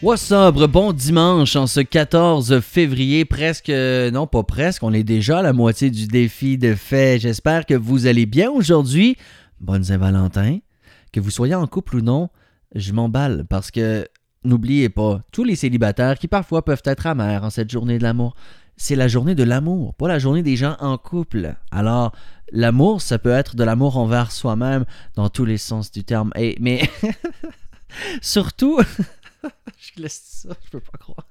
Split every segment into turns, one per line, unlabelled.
What's up? Bon dimanche en ce 14 février, presque, non pas presque, on est déjà à la moitié du défi de fait. J'espère que vous allez bien aujourd'hui. Bonne Saint-Valentin. Que vous soyez en couple ou non, je m'emballe parce que n'oubliez pas, tous les célibataires qui parfois peuvent être amers en cette journée de l'amour, c'est la journée de l'amour, pas la journée des gens en couple. Alors, l'amour, ça peut être de l'amour envers soi-même dans tous les sens du terme. Et, mais surtout, laisse ça, je peux pas croire.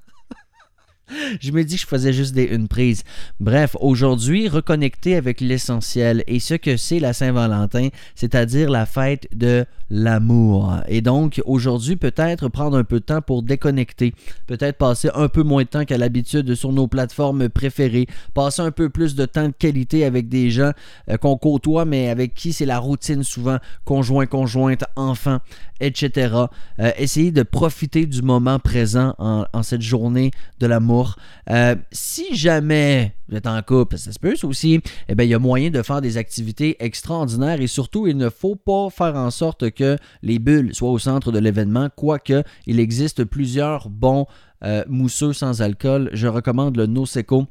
Je me dis que je faisais juste une prise. Bref, aujourd'hui, reconnecter avec l'essentiel et ce que c'est la Saint-Valentin, c'est-à-dire la fête de l'amour. Et donc, aujourd'hui, peut-être prendre un peu de temps pour déconnecter, peut-être passer un peu moins de temps qu'à l'habitude sur nos plateformes préférées, passer un peu plus de temps de qualité avec des gens euh, qu'on côtoie, mais avec qui c'est la routine souvent, conjoint, conjointe, enfant, etc. Euh, essayer de profiter du moment présent en, en cette journée de l'amour euh, si jamais vous êtes en couple, ça se peut aussi, eh bien, il y a moyen de faire des activités extraordinaires et surtout, il ne faut pas faire en sorte que les bulles soient au centre de l'événement, quoique il existe plusieurs bons euh, mousseux sans alcool. Je recommande le Noseco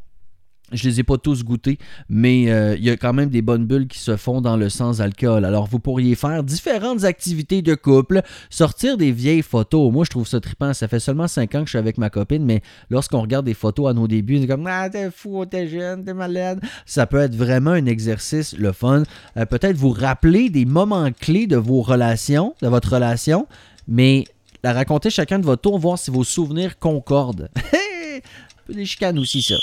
je les ai pas tous goûtés, mais euh, il y a quand même des bonnes bulles qui se font dans le sans-alcool. Alors, vous pourriez faire différentes activités de couple, sortir des vieilles photos. Moi, je trouve ça trippant. Ça fait seulement 5 ans que je suis avec ma copine, mais lorsqu'on regarde des photos à nos débuts, c'est comme Ah, t'es fou, t'es jeune, t'es malade. Ça peut être vraiment un exercice, le fun. Euh, peut-être vous rappeler des moments clés de vos relations, de votre relation, mais la raconter chacun de votre tour, voir si vos souvenirs concordent. Un peu des chicanes aussi, ça.